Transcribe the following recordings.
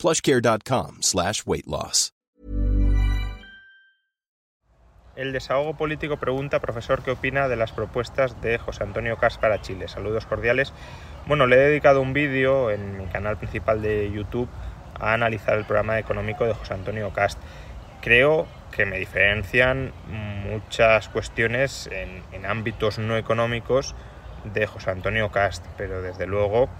plushcare.com slash weight loss. El desahogo político pregunta, profesor, ¿qué opina de las propuestas de José Antonio Cas para Chile? Saludos cordiales. Bueno, le he dedicado un vídeo en mi canal principal de YouTube a analizar el programa económico de José Antonio Cast. Creo que me diferencian muchas cuestiones en ámbitos no económicos de José Antonio Cast, pero desde luego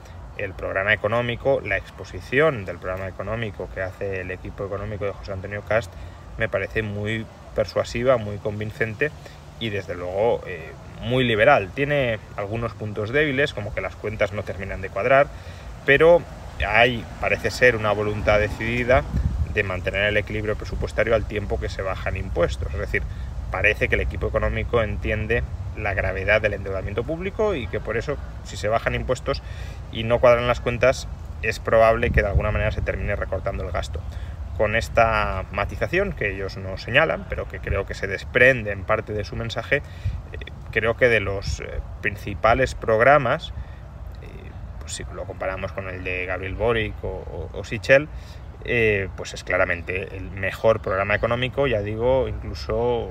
el programa económico, la exposición del programa económico que hace el equipo económico de José Antonio Cast me parece muy persuasiva, muy convincente y desde luego eh, muy liberal. Tiene algunos puntos débiles, como que las cuentas no terminan de cuadrar, pero hay, parece ser, una voluntad decidida de mantener el equilibrio presupuestario al tiempo que se bajan impuestos. Es decir, parece que el equipo económico entiende la gravedad del endeudamiento público y que por eso, si se bajan impuestos y no cuadran las cuentas, es probable que de alguna manera se termine recortando el gasto. Con esta matización que ellos no señalan, pero que creo que se desprende en parte de su mensaje, eh, creo que de los eh, principales programas, eh, pues si lo comparamos con el de Gabriel Boric o, o, Sichel, pues es claramente el mejor programa económico, ya digo, incluso